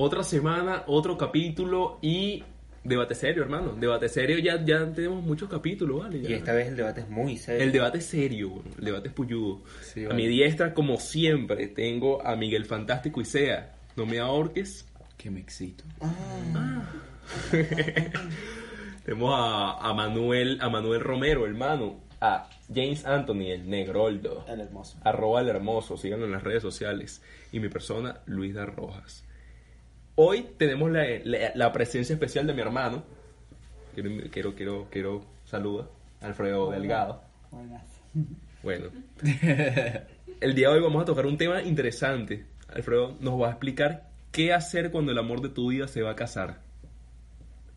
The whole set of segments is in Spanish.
Otra semana, otro capítulo y debate serio, hermano. Debate serio, ya, ya tenemos muchos capítulos, ¿vale? Ya. Y esta vez el debate es muy serio. El debate es serio, el debate es puyudo. Sí, A mi diestra, como siempre, tengo a Miguel Fantástico y Sea. No me ahorques. Que me excito. Tenemos a, a Manuel, a Manuel Romero, hermano. A James Anthony, el negroldo. El hermoso. Arroba el hermoso, síganlo en las redes sociales. Y mi persona, Luis Rojas. Hoy tenemos la, la- la presencia especial de mi hermano. Quiero, quiero, quiero, quiero saludar. Alfredo Delgado. Bueno. El día de hoy vamos a tocar un tema interesante. Alfredo nos va a explicar qué hacer cuando el amor de tu vida se va a casar.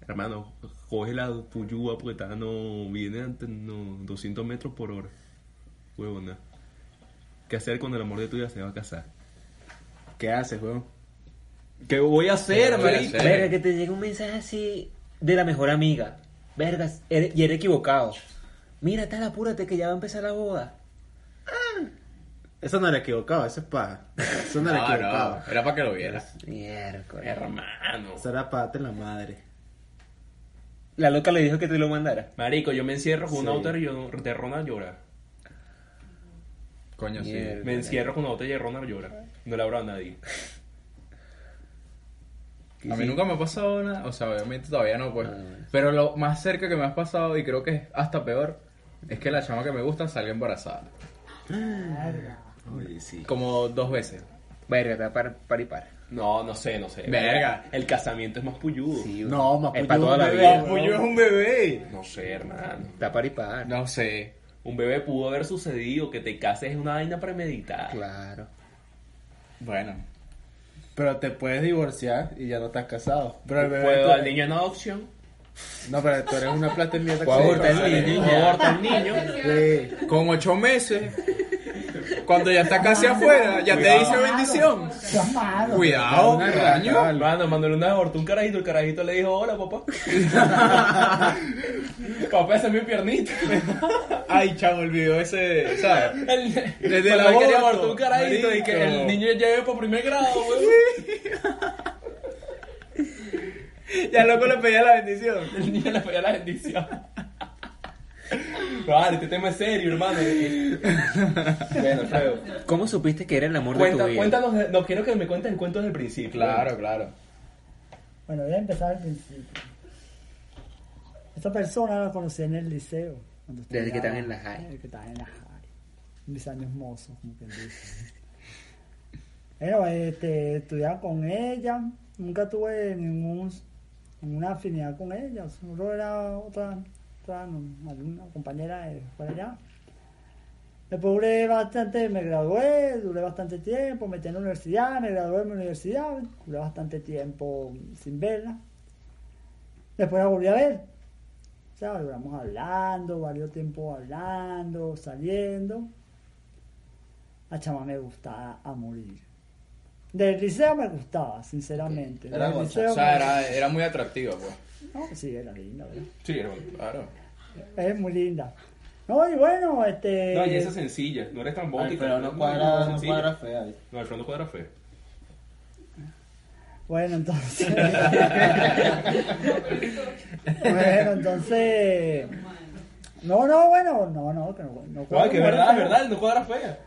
Hermano, coge la puyúa porque está, no viene ante no, 200 metros por hora. Huevona. ¿Qué hacer cuando el amor de tu vida se va a casar? ¿Qué haces, weón? ¿Qué voy a hacer, voy a marico? hacer? Verga, que te llega un mensaje así de la mejor amiga. Vergas, eres- y eres equivocado. Mira, tal, apúrate que ya va a empezar la boda. Eso no era equivocado, eso es paja. Eso no era No, equivocado. no, era para que lo vieras. Miércoles. Hermano. Eso era para darte la madre. La loca le dijo que te lo mandara. Marico, yo me encierro con una Sí. botella de ron a llorar. Coño, sí. Mierda. Me encierro con una botella de ron a llorar. No le abro a nadie. A mí nunca me ha pasado nada, o sea, obviamente todavía no, pues. Ah. Pero lo más cerca que me ha pasado, y creo que es hasta peor, es que la chama que me gusta salga embarazada. Oye, sí. Como dos veces. Verga, te va para, para y para. No, no sé, no sé. Verga. El casamiento es más puyudo. Sí, No, más es pues para toda un la bebé, vida. yo es un bebé. No sé, hermano. Está para y para. No sé. Un bebé pudo haber sucedido, que te cases es una vaina premeditada. Claro. Bueno. Pero te puedes divorciar y ya no estás casado. Pero el bebé. ¿Puedo tú- al niño en adopción? No, pero tú eres una plata de mierda. Puedo que- abortar el niño. ¿Puedo abortar al niño? Sí. Con ocho meses, cuando ya está casi afuera, ya te dice bendición. Cuidado, rata, Hermano, Manuel una vez abortó un carajito, el carajito le dijo, hola, papá. papá, esa es mi piernita. Ay, chavo, el video ese, ¿sabes? El, Desde el aborto, abortar un carajito y que el niño llegue por primer grado, güey. Ya loco le pedía la bendición. El niño le pedía la bendición. Vale, este tema es serio, hermano. bueno, Alfredo. ¿Cómo supiste que era el amor de tu vida? cuéntanos, no quiero que me cuentes el cuento desde el principio. Claro, claro. Bueno, voy a empezar al principio. Esta persona la conocí en el liceo. cuando Desde que estaba en la high. Desde que estaba en la high. Mis años mozos, como quien dice. Bueno, este, estudiaba con ella. Nunca tuve ningún, ninguna afinidad con ella. Solo era otra, una compañera de por allá. Después duré bastante, me gradué, duré bastante tiempo, me metí en la universidad, me gradué en la universidad, duré bastante tiempo sin verla. Después la volví a ver. O sea, duramos hablando, varios tiempos hablando, saliendo. La chama me gustaba a morir. Del liceo me gustaba, sinceramente. Era O sea, me- era, era muy atractiva, pues. No, sí, era linda, ¿verdad? Sí, hermano. Claro. Es muy linda. No, y bueno, este... No, y esa es sencilla, no eres tan bótica. Pero no cuadra, no cuadra fea. No, Alfredo no cuadra fea. Bueno, entonces... bueno, entonces... No, no, bueno, no, no, que no, no No, que verdad, es verdad, no cuadra fea.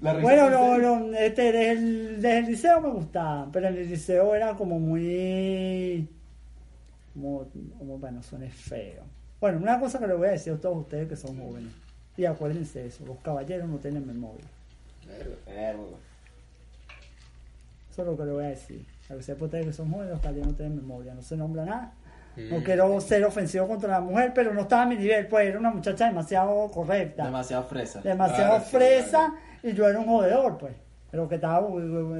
Bueno, seria. no, este, desde el, desde el liceo me gustaba, pero en el liceo era como muy... Como, como bueno, suene feo. Bueno, una cosa que le voy a decir a todos ustedes que son jóvenes, y acuérdense de eso, los caballeros no tienen memoria. Eso es lo que le voy a decir. A que sepa ustedes que son jóvenes, los calles no tienen memoria, no se nombra nada. No Mm. quiero ser ofensivo contra la mujer, pero no estaba a mi nivel, pues era una muchacha demasiado correcta, Demasiado fresa. demasiado Claro, sí, fresa, y yo era un jodedor, pues. Pero que estaba,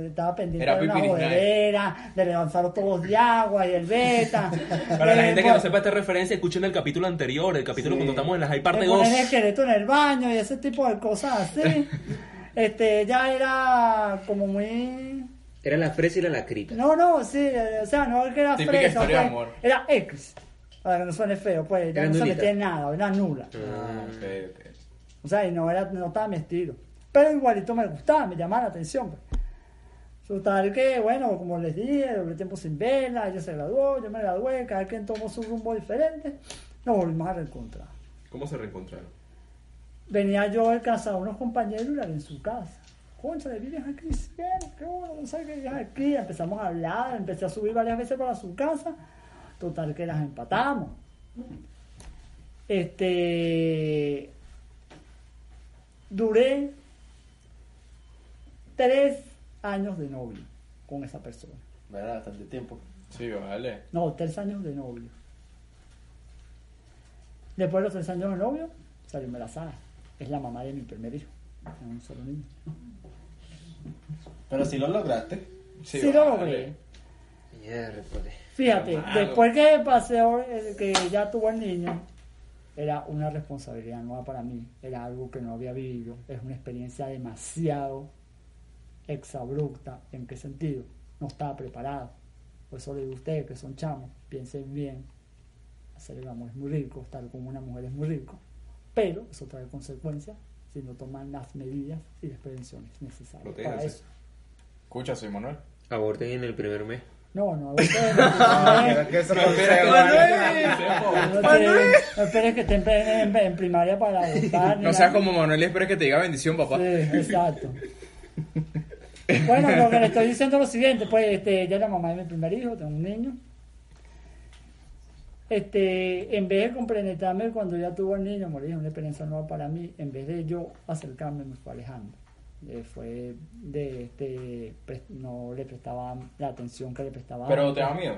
estaba pendiente Era de una nice. jodedera, de levantar los tubos de agua y el beta. Para la gente que no sepa esta referencia, escuchen el capítulo anterior, el capítulo cuando estamos en la High parte de 2. poner el esqueleto en el baño y ese tipo de cosas así. este, ella era como muy... Era la fresa y la lacrita. No, no, sí, eh, o sea, no es que era Típica fresa, historia de pues, amor. era X. Para que no suene feo, pues, Era no se metía en nada, era nula. Ah, ok, ok. O sea, y no, era, no estaba mi estilo. Pero igualito me gustaba, me llamaba la atención. Pues. Total que, bueno, como les dije, doble tiempo sin verla, ella se graduó, yo me gradué, cada quien tomó su rumbo diferente, nos volvimos a reencontrar. ¿Cómo se reencontraron? Venía yo de casa de unos compañeros y la vi en su casa. Concha, le vienes aquí, qué bueno, no sé qué vienes aquí. Empezamos a hablar, empecé a subir varias veces para su casa. Total que las empatamos. Este. Duré tres años de novio con esa persona. ¿Verdad? Bastante tiempo. Sí, vale. No, tres años de novio. Después de los tres años de novio, salió embarazada. Es la mamá de mi primer hijo. Tengo un solo niño. Pero si lo lograste. Sí, Sí, lo vale. logré. Miércoles. Fíjate, después que pasé, eh, que ya tuvo el niño, era una responsabilidad nueva para mí. Era algo que no había vivido. Es una experiencia demasiado exabrupta. ¿En qué sentido? No estaba preparado. Por eso le digo a ustedes que son chamos, piensen bien. Hacer el amor es muy rico, estar con una mujer es muy rico. Pero eso trae consecuencias si no toman las medidas y las prevenciones necesarias para eso. Escucha, soy Manuel. Aborten en el primer mes. No, no, no, esperes que estén en, en primaria para ni No seas como Manuel y espera que te diga bendición, papá. Sí, exacto. Bueno, lo que le estoy diciendo es lo siguiente, pues este, es la mamá de mi primer hijo, tengo un niño. Este, en vez de compenetrarme cuando ya tuvo el niño, morir una experiencia nueva para mí, en vez de yo acercarme me fue alejando. Eh, fue de este, pre- no le prestaba la atención que le prestaba. Pero antes. te da miedo.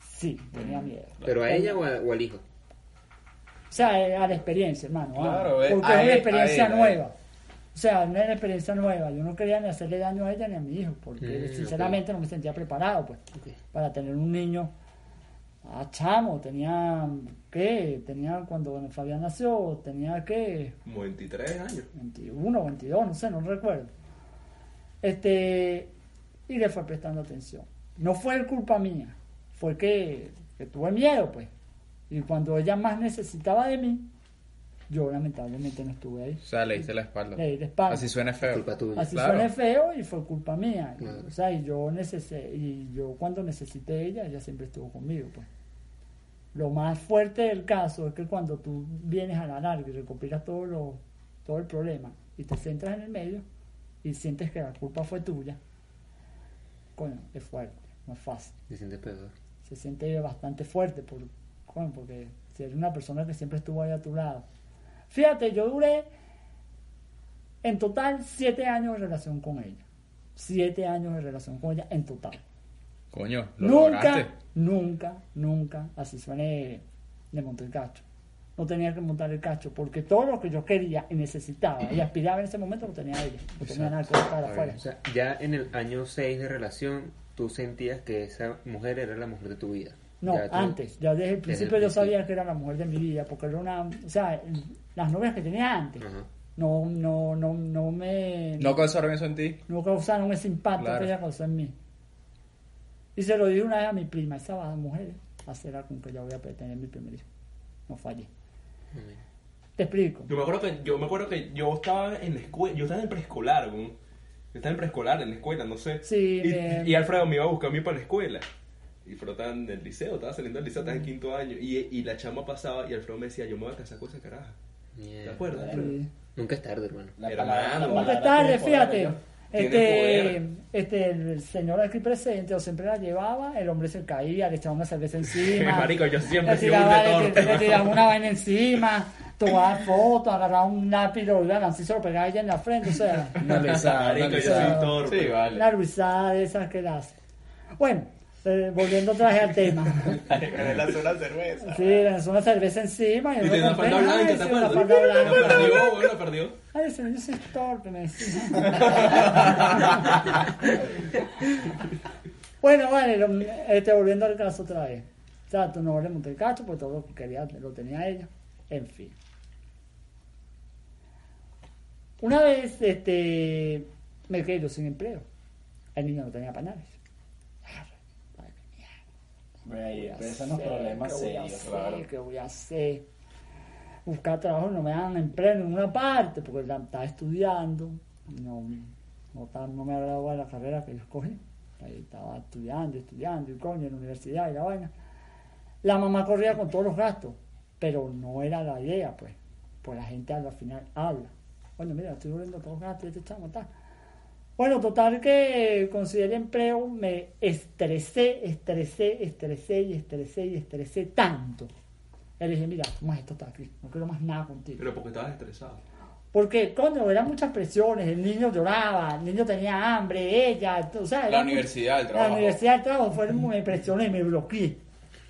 Sí, tenía miedo. ¿Pero a ella o, a- o al hijo? O sea, eh, a la experiencia, hermano. ah, Claro, eh, porque es una él, experiencia a él, a nueva. O sea, una experiencia nueva. Yo no quería ni hacerle daño a ella ni a mi hijo, porque Mm, sinceramente no me sentía preparado pues, para tener un niño. Ah, chamo, tenía, ¿qué? Tenía, cuando Fabián nació, tenía, ¿qué? Como 23 años. 21, 22, no sé, no recuerdo. Este, y le fue prestando atención. No fue culpa mía, fue que, que tuve miedo, pues. Y cuando ella más necesitaba de mí, yo lamentablemente no estuve ahí. O sea, le diste la espalda. Le di la espalda. Así suena feo. Culpa tuya. Así claro. suene feo y fue culpa mía. Claro. O sea, y yo, y yo cuando necesité ella, ella siempre estuvo conmigo, pues. Lo más fuerte del caso es que cuando tú vienes a la larga y recopilas todo, lo, todo el problema y te centras en el medio y sientes que la culpa fue tuya, coño, es fuerte, no es fácil. Se siente peor. Se siente bastante fuerte por, coño, porque si eres una persona que siempre estuvo ahí a tu lado. Fíjate, yo duré en total siete años de relación con ella. Siete años de relación con ella en total. Coño, lo Nunca, lograste. nunca, nunca, así suene, le monté el cacho. No tenía que montar el cacho porque todo lo que yo quería y necesitaba y aspiraba en ese momento lo tenía ella. No tenía nada que para afuera. O sea, ya en el año 6 de relación, tú sentías que esa mujer era la mujer de tu vida. No, Ya antes. Ya desde el principio yo principio. sabía que era la mujer de mi vida porque era una... O sea, las novias que tenía antes Ajá. no, no, no, no me... No causaron eso en ti. no causaron ese impacto Claro. que ella causó en mí. Y se lo dije una vez a mi prima, esa va mujer, hacerá con que ya voy a tener mi primer hijo. No fallé. Te explico. Yo me acuerdo que yo, me acuerdo que yo estaba en la escuela, yo estaba en preescolar, yo estaba en preescolar, en la escuela, no sé. Sí, y, me- y Alfredo me iba a buscar a mí para la escuela. Y Alfredo estaba en el liceo, estaba saliendo del liceo, estaba en quinto año. Y, y la chama pasaba y Alfredo me decía, yo me voy a casar con esa caraja. ¿Te Mierda. acuerdas? Sí. Nunca es tarde, hermano. La Hermano, palabra- la Nunca es tarde, fíjate. Este, este, el señor aquí presente, o siempre la llevaba, el hombre se caía, le echaba una cerveza encima. Marico, yo siempre le he sido un tiraba, le, retorno. le tiraba una vaina encima, tomaba fotos, agarraba un lápiz, lo iban así, se lo pegaba ella en la frente, o sea, Una una Marico, yo soy torpe. Sí, vale. una ruizada de esas que las... Bueno, eh, volviendo otra vez al tema. Le lanzó una cerveza. Sí, le lanzó una cerveza encima y, Y tenía una contento, falda blanca, ¿te una acuerdas? falda La blanca. perdió, bueno, la perdió. Ay, señor, yo soy torpe, me decía. bueno, vale, lo- este, volviendo al caso otra vez. O sea, tú no le monté el cacho, pues todo lo que quería lo tenía ella. En fin. Una vez, este, me quedé yo sin empleo. El niño no tenía pañales. Ahí ¿Qué empiezan voy los a hacer? problemas ¿Qué voy a serios, hacer? claro. ¿Qué voy a hacer? Buscar trabajo, no me dan empleo en ninguna parte porque la- estaba estudiando. No, no, no me agradaba la carrera que yo escogí. Ahí estaba estudiando, estudiando, y coño, en la universidad y la vaina. La mamá corría con todos los gastos, pero no era la idea, pues. Pues la gente al final habla. Bueno, mira, estoy volviendo todos los gastos y este chamo está. Bueno, total que conseguí el empleo, me estresé, estresé, estresé y estresé y estresé tanto. Y le dije, mira, ¿cómo es esto está aquí? No quiero más nada contigo. Pero porque estabas estresado. Porque, coño, eran muchas presiones, el niño lloraba, el niño tenía hambre, ella, o sea, La universidad, el La trabajo. universidad, el trabajo, fue, me presioné, me bloqueé.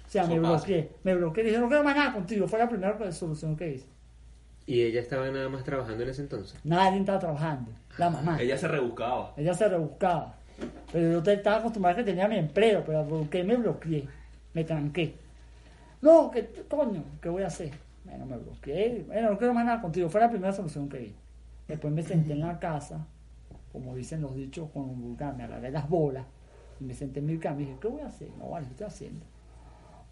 O sea, me pasa. bloqueé, me bloqueé, dije, no quiero más nada contigo, fue la primera solución que hice. Y ella estaba nada más trabajando en ese entonces. Nadie estaba trabajando, la mamá. Ella se rebuscaba. Ella se rebuscaba. Pero yo estaba acostumbrado a que tenía mi empleo, pero porque me bloqueé, me tranqué. No, que coño, ¿qué voy a hacer? Bueno, me bloqueé, bueno, no quiero más nada contigo, fue la primera solución que di. Después me senté en la casa, como dicen los dichos con un vulgar, me agarré las bolas y me senté en mi cama y dije, ¿qué voy a hacer? No, vale, ¿qué estoy haciendo?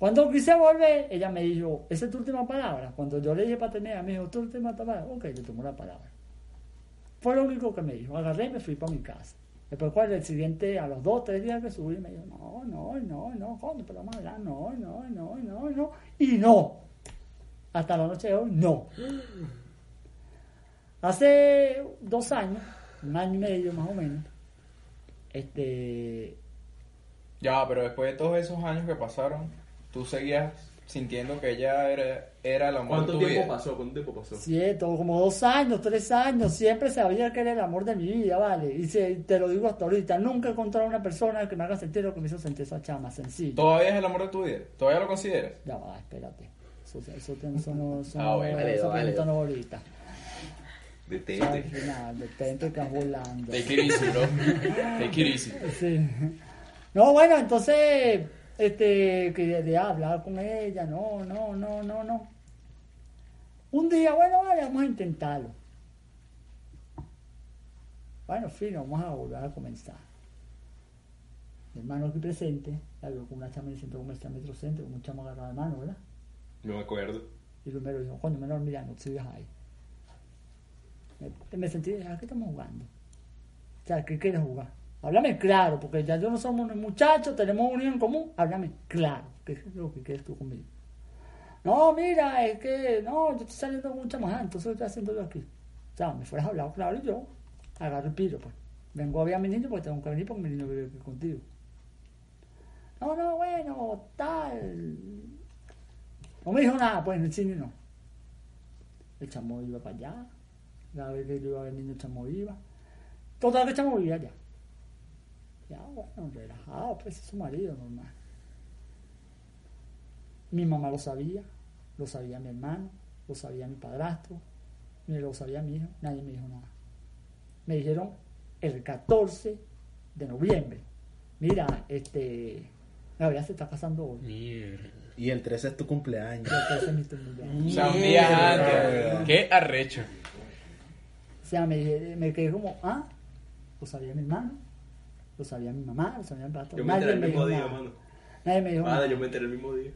Cuando quise volver, ella me dijo, ¿esa es tu última palabra? Cuando yo le dije para tener, me dijo, ¿tu última palabra? Ok, le tomó la palabra. Fue lo único que me dijo. Agarré y me fui para mi casa. Después, cuando el siguiente, a los dos, tres días que subí, me dijo, no, no, no, no, coño, pero vamos a hablar, no, no, no, no, no. Y no. Hasta la noche de hoy, no. Hace dos años, un año y medio más o menos, este, Ya, pero después de todos esos años que pasaron, tú seguías sintiendo que ella era, era el amor de ¿Cuánto tu tiempo vida. pasó? ¿Cuánto tiempo pasó? Cierto, como dos años, tres años, siempre sabía que era el amor de mi vida, ¿vale? Y se- te lo digo hasta ahorita, nunca he encontrado una persona que me haga sentir lo que me hizo sentir esa chama, sencillo. ¿Todavía es el amor de tu vida? ¿Todavía lo consideras? Ya va, espérate. Eso, eso, te- eso no, eso Ah, no, bueno, pregunta no ahorita. Detente. final, detente que volando. Take it easy, bro. Take it easy. Sí. No, bueno, entonces, este, que de, hablar con ella, no, no, no, no, no. Un día, bueno, vale, vamos a intentarlo. Bueno, fino, vamos a volver a comenzar. Mi hermano aquí presente, la vio con una chama en el centro comercial Metrocentro, con un chamo agarrado de mano, ¿verdad? No me acuerdo. Y primero dijo, coño, menor, mira, no te sigas ahí. Me, me sentí, ¿a qué estamos jugando? O sea, ¿qué quieres jugar? Háblame claro, porque ya yo no somos muchachos, tenemos un en común. Háblame claro, ¿qué es lo que quieres tú conmigo? No, mira, es que, no, yo estoy saliendo con un chamajá, entonces ¿qué estoy haciendo yo aquí? O sea, me fueras a claro y yo agarro el piro, pues. Vengo a ver a mi niño porque tengo que venir porque mi niño vive aquí contigo. No, no, bueno, tal. No me dijo nada, pues en el cine no. El chamo iba para allá. La vez que yo iba a ver el niño, el chamo iba. Total que el chamo vivía allá. Ya, bueno, relajado, pues es su marido normal. Mi mamá lo sabía, lo sabía mi hermano, lo sabía mi padrastro, ni lo sabía mi hijo, nadie me dijo nada. Me dijeron el 14 de noviembre. Mira, este. Gabriela se está casando hoy. Mierda. Y el 13 es tu cumpleaños. El 13 es mi cumpleaños. O sea, un día antes. Qué arrecho. O sea, me, me quedé como, ah, lo sabía mi hermano, lo sabía mi mamá, lo sabía mi padrastro. Yo me enteré el mismo día, nada. mano. Nadie me dijo Nada, nada. yo me enteré el mismo día.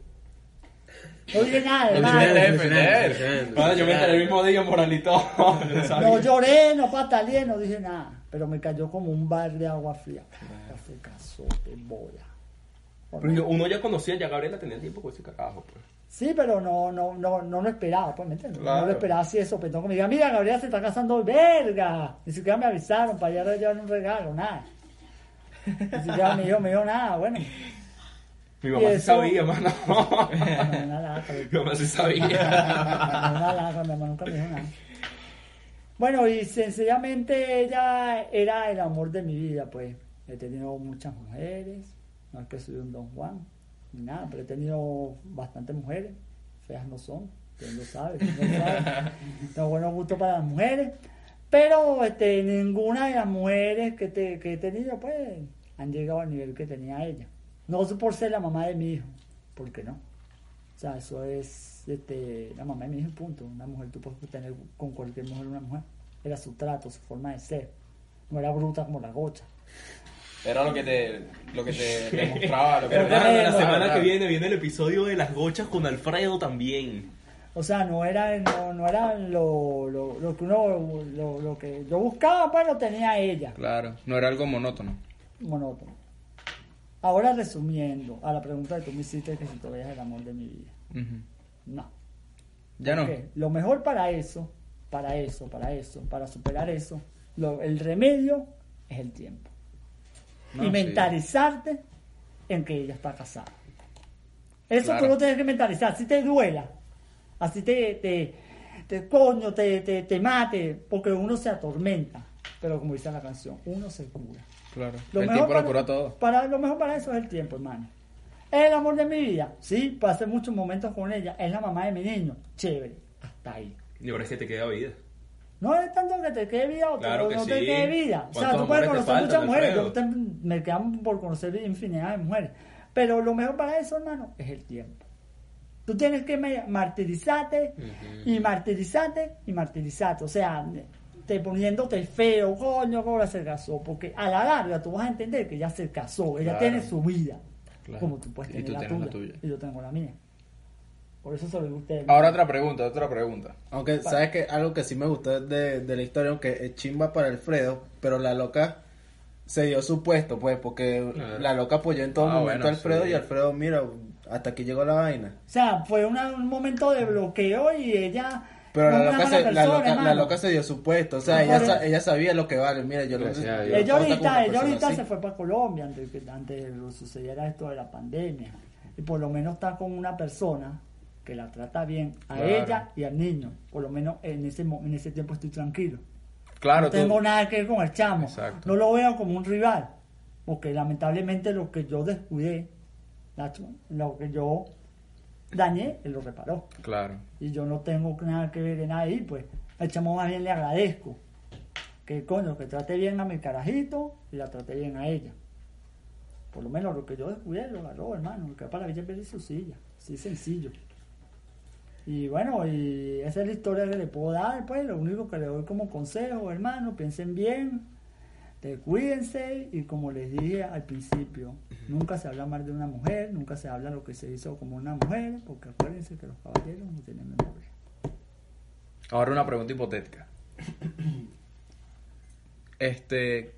No dije nada, No hermano. Mano, yo me enteré el mismo día moralito. No lloré, no pataleé, no dije nada. Pero me cayó como un bar de agua fría. Casó, qué bola. Pero uno ya conocía, ya Gabriela tenía tiempo con ese carajo, pues. Sí, pero no, no, no, no lo esperaba, pues, ¿me entiendes? No lo esperaba así de sopetón que me diga, mira, Gabriela se está casando verga. Ni siquiera me avisaron para allá llevar un regalo, nada. Siquiera me dijo, me dijo nada, bueno. Mi mamá sí sabía, mano. Mi mamá sí sabía. Mi mamá nunca me dijo nada. Bueno, y sencillamente ella era el amor de mi vida, pues. He tenido muchas mujeres, no es que soy un don Juan, ni nada, pero he tenido bastantes mujeres, feas no son, quién lo sabe, quién lo sabe. Tengo buenos gustos para las mujeres, pero este, ninguna de las mujeres que, te- que he tenido, pues, han llegado al nivel que tenía ella. No por ser la mamá de mi hijo, porque no. O sea, eso es este, la mamá de mi hijo, punto. Una mujer, tú puedes tener con cualquier mujer una mujer. Era su trato, su forma de ser. No era bruta como la gocha. Era lo que te, lo que te demostraba. Lo que Pero te- la semana que viene viene el episodio de las gochas con Alfredo también. O sea, no era, no, no era lo, lo, lo que uno, lo, lo que yo buscaba, pues lo tenía ella. Claro, no era algo monótono. Monótono. Ahora resumiendo a la pregunta que tú me hiciste, que si todavía es el amor de mi vida. No. Ya no. Ok, Lo mejor para eso, para eso, para eso, para superar eso, lo- el remedio es el tiempo. No, y sí. mentalizarte en que ella está casada. Eso Claro. tú lo tienes que mentalizar, si te duela, así te, te, te coño, te, te, te mate, porque uno se atormenta, pero como dice la canción, uno se cura. Claro. Lo el mejor tiempo para, lo cura todo. Para, lo mejor para eso es el tiempo, hermano. Es el amor de mi vida. Sí, pasé muchos momentos con ella. Es la mamá de mi niño. Chévere. Hasta ahí. Y ahora es que te queda vida. No es tanto que te quede vida o te- Claro que no te quede vida. O sea, ¿Cuántos tú puedes conocer muchas mujeres. Yo te- me quedan por conocer infinidad de mujeres. Pero lo mejor para eso, hermano, es el tiempo. Tú tienes que martirizarte y martirizarte y martirizarte. O sea, te poniéndote feo, coño, cómo se casó. Porque a la larga tú vas a entender que ella se casó, ella Claro. tiene su vida. Claro. Como tú puedes Y tener tú la, tienes tuya, la tuya. Y yo tengo la mía. Por eso se lo ustedes. Ahora otra pregunta, otra pregunta. Aunque, ¿sabes que Algo que sí me gustó de, de la historia, aunque es chimba para Alfredo, pero la loca se dio su puesto, pues, porque la loca apoyó en todo Ah, momento a Alfredo sí. y Alfredo, mira, hasta aquí llegó la vaina. O sea, fue una- un momento de bloqueo y ella. Pero no la loca, se, la, loca, la hermano. loca se dio su puesto, o sea, No, ella, sa- el- ella sabía lo que vale. Mira, yo yo Dios. Ella con ahorita, ella ahorita así. se fue para Colombia antes que antes de que sucediera esto de la pandemia. Y por lo menos está con una persona que la trata bien a Claro. ella y al niño. Por lo menos en ese, mo- en ese tiempo estoy tranquilo. Claro, no tengo tú. nada que ver con el chamo. Exacto. No lo veo como un rival. Porque lamentablemente lo que yo descuidé, Lo que yo dañé, él lo reparó. Claro. Y yo no tengo nada que ver en ahí, pues al chamo más bien le agradezco. Que coño, que trate bien a mi carajito y la trate bien a ella. Por lo menos lo que yo descuidé lo agarró, hermano. Que para la Villa Pérez su silla. Así sencillo. Y bueno, y esa es la historia que le puedo dar, pues. Lo único que le doy como consejo, hermano, piensen bien, te cuídense y como les dije al principio, nunca se habla mal de una mujer, nunca se habla lo que se hizo como una mujer, porque acuérdense que los caballeros no tienen memoria. Ahora una pregunta hipotética. Este,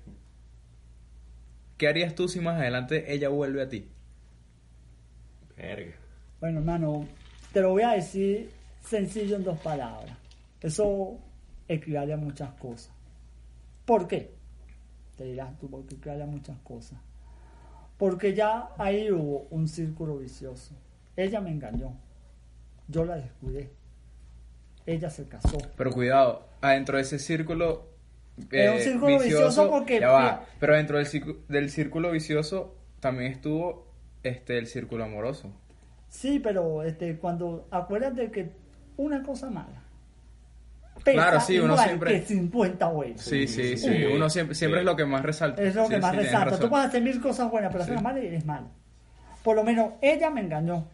¿qué harías tú si más adelante ella vuelve a ti? Verga. Bueno, hermano, te lo voy a decir sencillo en dos palabras. Eso equivale a muchas cosas. ¿Por qué? Te dirás tú, porque equivale a muchas cosas. Porque ya ahí hubo un círculo vicioso. Ella me engañó. Yo la descuidé. Ella se casó. Pero cuidado, adentro de ese círculo eh, Es un círculo vicioso porque- ya va, pero dentro del círculo, del círculo vicioso también estuvo este el círculo amoroso. Sí, pero este, cuando acuérdate que una cosa mala. Pesa Claro, sí, uno igual siempre- Que 50 buenas. Sí, sí, sí, sí. uno siempre siempre es lo que más resalta. Es lo que Sí, más sí, resalta. Tú puedes hacer mil cosas buenas, pero hacer la mala es malo. Por lo menos ella me engañó.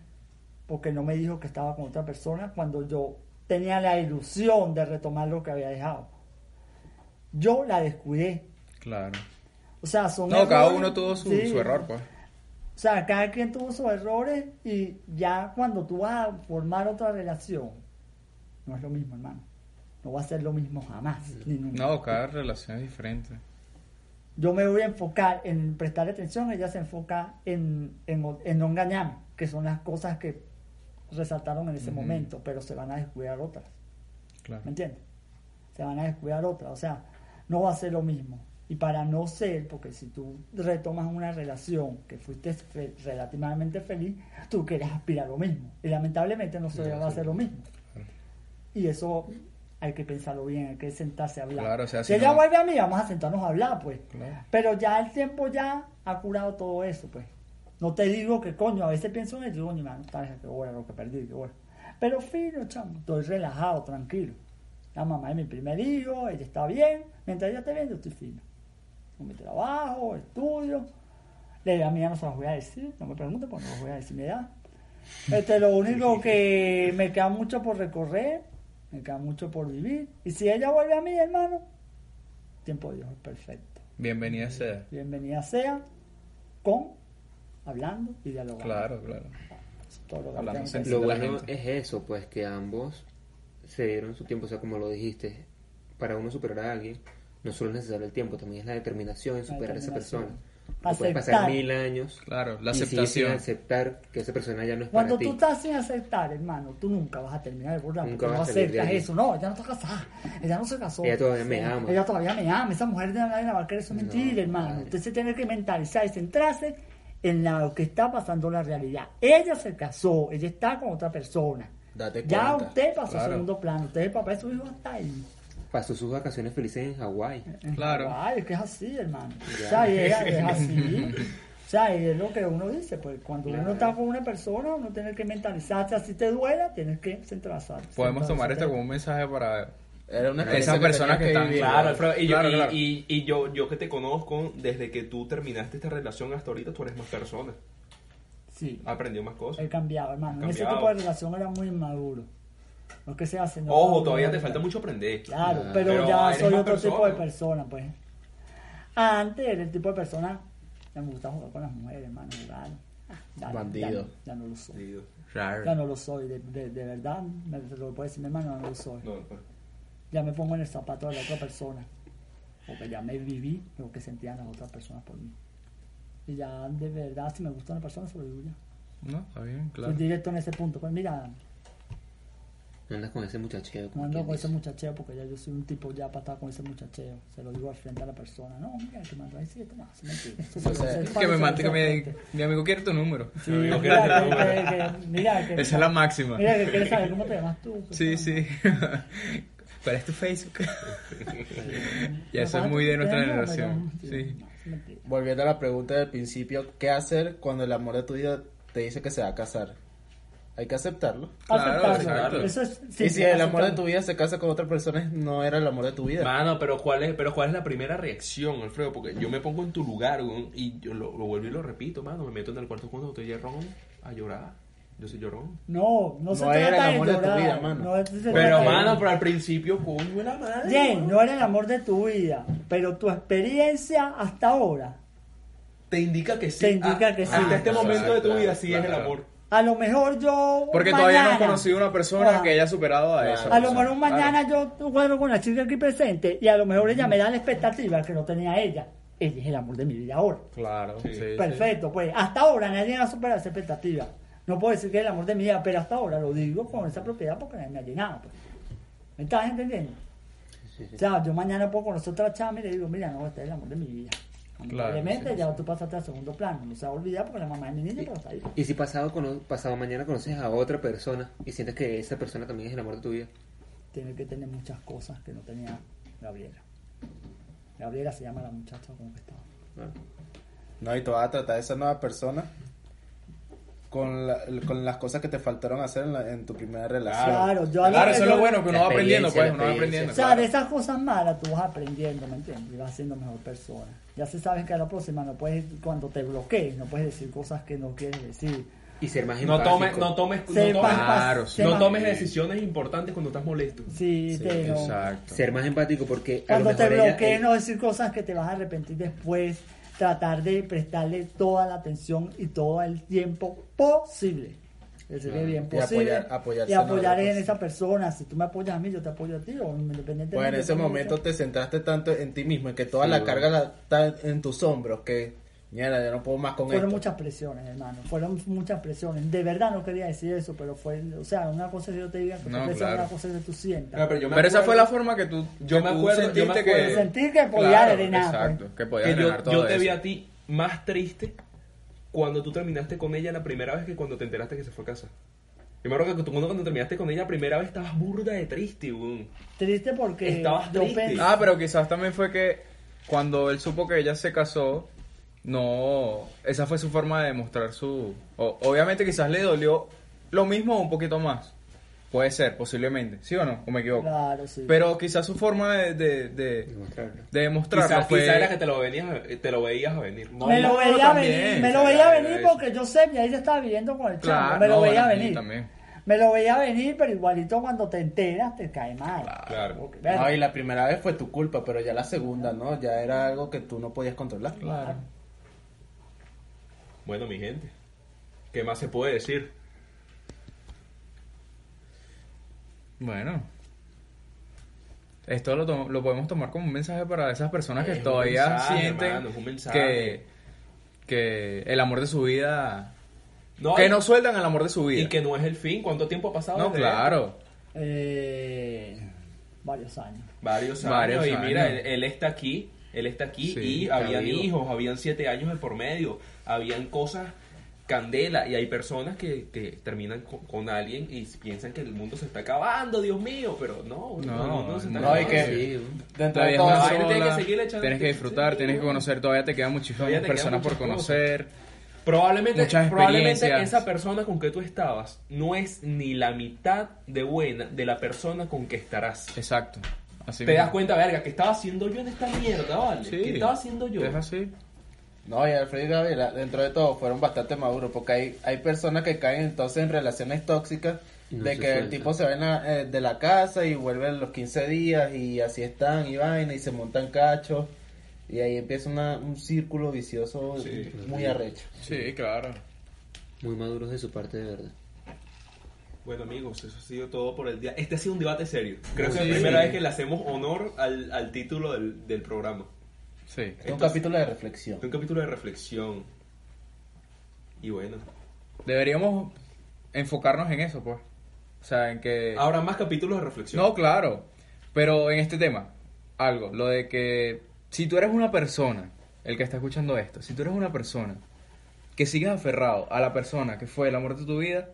Porque no me dijo que estaba con otra persona cuando yo tenía la ilusión de retomar lo que había dejado. Yo la descuidé. Claro. O sea, son No, cada uno tuvo su, Sí. su error, pues. O sea, cada quien tuvo sus errores y ya cuando tú vas a formar otra relación, no es lo mismo, hermano. No va a ser lo mismo jamás. ni nunca. No, cada relación es diferente. Yo me voy a enfocar en prestarle atención, ella se enfoca en, en, en no engañarme, que son las cosas que resaltaron en ese momento, pero se van a descuidar otras. Claro. ¿Me entiendes? Se van a descuidar otras. O sea, no va a ser lo mismo. Y para no ser, porque si tú retomas una relación que fuiste fe- relativamente feliz, tú quieres aspirar a lo mismo. Y lamentablemente no se va a hacer lo mismo. Y eso hay que pensarlo bien, hay que sentarse a hablar. Claro, o sea, si si ella no- vuelve a mí, vamos a sentarnos a hablar, pues. Claro. Pero ya el tiempo ya ha curado todo eso, pues. No te digo que coño, a veces pienso en eso, digo, tal vez que bueno, lo que perdí, que bueno. Pero fino, chamo, estoy relajado, tranquilo. La mamá es mi primer hijo, ella está bien, mientras ella esté bien, yo estoy fino. Con mi trabajo, estudio. La edad mía no se las voy a decir, no me pregunten porque no les voy a decir mi edad. Este, lo único que me queda mucho por recorrer, me queda mucho por vivir. Y si ella vuelve a mí, hermano, tiempo de Dios es perfecto. Bienvenida sea. Bienvenida sea con, hablando y dialogando. Claro, claro. Es todo lo que. Lo bueno es eso, pues que ambos se dieron su tiempo, o sea, como lo dijiste, para uno superar a alguien, no solo es necesario el tiempo, también es la determinación en superar a esa persona. Puedes pasar mil años Claro, la y seguir sin aceptación. aceptar que esa persona ya no es Cuando para tú ti. estás sin aceptar, hermano, tú nunca vas a terminar de borrar. Nunca porque no vas a aceptas eso. No, ella no está casada. Ella no se casó. Ella todavía me ama. Ella todavía me ama. Esa mujer de la va a querer. Eso es No, mentira, hermano. vale. Usted se tiene que mentalizar y centrarse en lo que está pasando en la realidad. Ella se casó. Ella está con otra persona. Date Ya usted pasó a Claro. segundo plano. Usted es el papá de su hijo hasta ahí. Pasó sus vacaciones felices en Hawái. Claro. Ay, es que es así, hermano. Ya. O sea, y es, es así. O sea, y es lo que uno dice, pues cuando uno está con una persona, uno tiene que mentalizarse, así te duela, tienes que centrarse. Podemos tomar esto como un mensaje para Era una Esas personas que están-. Claro, Alfredo, y, yo, Claro, y- claro. y- y yo, yo que te conozco, desde que tú terminaste esta relación hasta ahorita, tú eres más persona. Sí, Has aprendido más cosas. he cambiado, hermano. En ese tipo de relación era muy inmaduro. No es que sea señor. Ojo, todavía te falta mucho aprender. Claro, Ah, pero, pero ya soy otro tipo de persona. pues. Antes era el tipo de persona que me gusta jugar con las mujeres, hermano, jugar. Ya- Bandido. Ya, no- ya no lo soy. Ya no lo soy, de, de, de verdad, me te lo puede decir mi hermano, no lo soy. no, pues. Ya me pongo en el zapato de la otra persona. Porque ya me viví lo que sentían las otras personas por mí. Y ya de verdad, si me gusta una persona, lo digo ya. No, está bien, claro. Soy directo en ese punto. Pues mira, No andas con ese muchacheo. no ando con ese muchacheo porque ya yo soy un tipo ya para estar con ese muchacheo. Se lo digo al frente a la persona. No, mira, que mandó ahí siete más. Que me dice que me, mi amigo quiere tu número. Sí, No, mira, que- que, que- que- mira, que- Esa es la máxima. Mira, que quieres saber cómo te llamas tú. Sí, sí. ¿Cuál es tu Facebook? Ya ¿No eso es muy de nuestra generación. Sí. Volviendo a la pregunta del principio, ¿qué hacer cuando el amor de tu vida te dice que se va a casar? Hay que aceptarlo. Claro, Aceptarlo. exacto. Eso es, sí, y si el amor de tu vida se casa con otra persona, no era el amor de tu vida. Mano, pero ¿cuál es, pero ¿cuál es la primera reacción, Alfredo? Porque yo me pongo en tu lugar y yo lo, lo vuelvo y lo repito, mano. Me meto en el cuarto botella de ron a llorar. Yo soy llorón. No, no, se No trata era el de amor de tu vida, mano. no se Pero, mano, pero al principio, coño de la madre. Weón. no era el amor de tu vida, pero tu experiencia hasta ahora, Te indica que sí. Te indica Ah, que sí. Hasta este Claro, momento de tu claro, vida sí es el claro. amor. A lo mejor yo. Porque todavía no he conocido una persona que haya superado a eso. A lo mejor un mañana yo juego con la chica aquí presente y a lo mejor ella me da la expectativa que no tenía ella. Ella es el amor de mi vida ahora. Claro, sí. sí. Perfecto, pues hasta ahora nadie ha superado esa expectativa. No puedo decir que es el amor de mi vida, pero hasta ahora lo digo con esa propiedad porque nadie me ha llenado. Pues. ¿Me estás entendiendo? Sí, sí. O sea, yo mañana puedo conocer otra chama y le digo, mira, no, este es el amor de mi vida. Lamentablemente ya tú pasaste al segundo plano. No se va a olvidar porque la mamá de mi niña, pero está ahí. Y si pasado, cono- pasado mañana conoces a otra persona y sientes que esa persona también es el amor de tu vida, Tiene que tener muchas cosas que no tenía Gabriela. Gabriela se llama la muchacha con que estaba. ¿no? No, y tú vas a tratar a esa nueva persona con, la- con las cosas que te faltaron hacer en, la- en tu primera relación. Claro, yo Claro, eso es lo bueno, que uno va aprendiendo, pues, uno va aprendiendo. O sea, claro. de esas cosas malas tú vas aprendiendo, ¿me entiendes? Y vas siendo mejor persona. Ya se sabe que a la próxima no puedes, cuando te bloquees, no puedes decir cosas que no quieres decir. Y ser más No empático. tomes, no tomes, no tomes, más- Claro, no más- tomes decisiones importantes cuando estás molesto. Sí, te, no. Exacto. Ser más empático porque a lo Cuando te ella- bloquees, eh, no decir cosas que te vas a arrepentir después. Tratar de prestarle toda la atención y todo el tiempo posible. Decirle bien Y posible. apoyar- apoyarse y apoyar en esa persona. Si tú me apoyas a mí, yo te apoyo a ti. O independientemente. Pues en ese momento te centraste tanto en ti mismo, en que toda Sí, la bueno. carga está en tus hombros, que Mierda, yo no puedo más con Fueron esto. muchas presiones, hermano. Fueron muchas presiones. De verdad no quería decir eso, pero fue, o sea, una cosa es que yo te diga que No, fue presión, claro. una cosa es que tú sientas. No, pero yo me Pero esa fue la forma que tú, Yo que me acuerdo- yo sentiste me acuerdo. que... Sentir que podía Claro, drenar. Exacto, que podía que yo, drenar todo yo te eso. vi a ti más triste cuando tú terminaste con ella la primera vez que cuando te enteraste que se fue a casa. Yo me acuerdo que tú cuando, cuando terminaste con ella la primera vez estabas burda de triste, weón. Triste porque Estabas yo triste. Ah, pero quizás también fue que cuando él supo que ella se casó, no, esa fue su forma de demostrar su... o- obviamente quizás le dolió lo mismo o un poquito más. Puede ser, posiblemente. ¿Sí o no? ¿O me equivoco? Claro, sí. Pero quizás su forma de, de, de, Demostrarlo. de demostrarlo Quizás fue... era que te lo, venías, a- te lo veías a venir. No, me lo no, veía también, venir, me lo veía venir porque yo sé que ahí se estaba viviendo con el chavo, Claro, me lo no, veía venir. también. Me lo veía venir, pero igualito cuando te enteras te cae mal. Claro. Verga, No, y la primera vez fue tu culpa, pero ya la segunda, ¿no? Ya era algo que tú no podías controlar. Claro. Bueno, mi gente, ¿qué más se puede decir? Bueno. Esto lo, lo podemos tomar como un mensaje para esas personas que Es todavía mensaje, sienten hermano, que, que el amor de su vida... No, que y- no sueltan el amor de su vida. Y que no es el fin. ¿Cuánto tiempo ha pasado? no, desde claro. eh, varios años. Varios años. Varios y mira, él está aquí. Él está aquí Sí, y habían vivo. hijos, habían siete años de por medio, habían cosas candela y hay personas que, que terminan con, con alguien y piensan que el mundo se está acabando, Dios mío, pero no, No, el mundo se está no, acabando. que- Dentro de todo echando- tienes que disfrutar, sí, tienes que conocer, todavía te quedan muchísimas quedan personas por cosas. conocer. Probablemente, Muchas probablemente esa persona con que tú estabas no es ni la mitad de buena de la persona con que estarás. Exacto. Así Te mismo. das cuenta, verga, que estaba haciendo yo en esta mierda, ¿vale? Sí. ¿Qué estaba haciendo yo? Es así. No, y Alfred y Gabriela, dentro de todo, fueron bastante maduros, porque hay, hay personas que caen entonces en relaciones tóxicas, no de que el tipo se va en la- eh, de la casa y vuelve a los 15 días y así están y vaina y se montan cachos y ahí empieza una- un círculo vicioso Sí. muy arrecho. Sí, claro. muy maduros de su parte, de verdad. Bueno amigos, eso ha sido todo por el día. Este ha sido un debate serio. Creo que es Sí. la primera vez que le hacemos honor al, al título del, del programa. Sí. Es un Entonces- capítulo de reflexión. Un capítulo de reflexión. Y bueno, Deberíamos enfocarnos en eso, pues. O sea, en que... habrá más capítulos de reflexión. No, claro. Pero en este tema, algo, lo de que si tú eres una persona, el que está escuchando esto, si tú eres una persona que sigues aferrado a la persona que fue el amor de tu vida,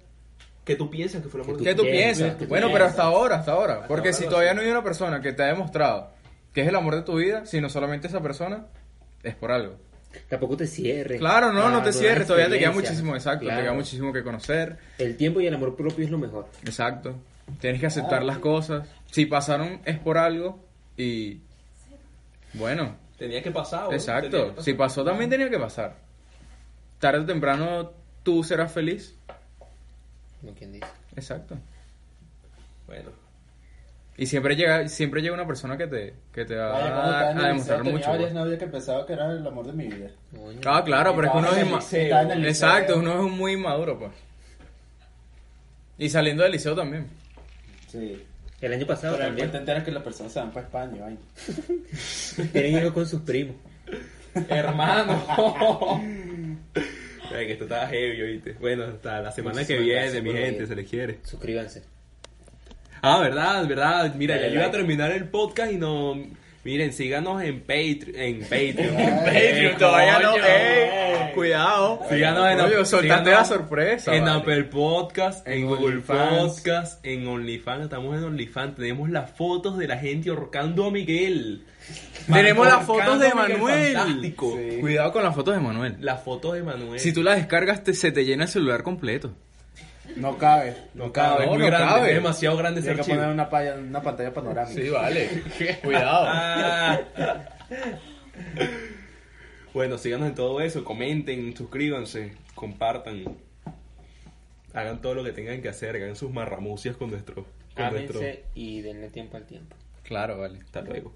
¿Qué tú piensas que fue el amor de ¿qué tu tú piensas? ¿qué Bueno, piensas? pero hasta ahora, hasta ahora. Hasta Porque ahora si todavía sé. no hay una persona que te ha demostrado que es el amor de tu vida, sino solamente esa persona, es por algo. Tampoco te cierres. Claro, no, no te cierres, todavía te queda muchísimo, exacto, te Claro. queda muchísimo que conocer, El tiempo y el amor propio es lo mejor. exacto. Tienes que aceptar las cosas. Si pasaron es por algo y bueno, Tenía que pasar. que exacto. pasar. Si pasó también tenía que pasar. Tarde o temprano tú serás feliz. Como quien dice. Exacto. Bueno, Y siempre llega siempre llega una persona que te que te va a, a demostrar liceo, mucho. tenía varias novias que pensaba que era el amor de mi vida. Coño. Ah, claro, pero es que uno es en el inma- liceo, estaba en el liceo. Exacto, uno es muy inmaduro, pues. Y saliendo del liceo también. Sí. El año pasado Pero también. te enteras que las personas se van para España, vaina. Tienen hijos con sus primos. hermano. Que esto está heavy, ¿oíste? Bueno, hasta la semana que viene, mi gente, se le quiere. Suscríbanse. Ah, verdad, verdad. Mira, ya yo iba a terminar el podcast y no. Miren, síganos en Patreon. En Patreon. Patreon, todavía no. ¡Ey! Cuidado. Síganos en Oye, síganos la sorpresa. En vale. Apple Podcast, en, En Google. Podcast, en OnlyFans. Estamos en OnlyFans. Tenemos las fotos de la gente ahorcando a Miguel. Tenemos las fotos de Manuel. Fantástico. Sí. Cuidado con las fotos de Manuel. Las fotos de Manuel. Si tú las descargas, te- se te llena el celular completo. No cabe. No cabe, es muy grande, es demasiado grande ese Hay que poner una, una pantalla panorámica. Sí, vale. Cuidado. Ah. Bueno, síganos en todo eso, comenten, suscríbanse, compartan. Hagan todo lo que tengan que hacer, hagan sus marramucias con nuestro. Con y denle tiempo al tiempo. Claro, vale. Hasta luego.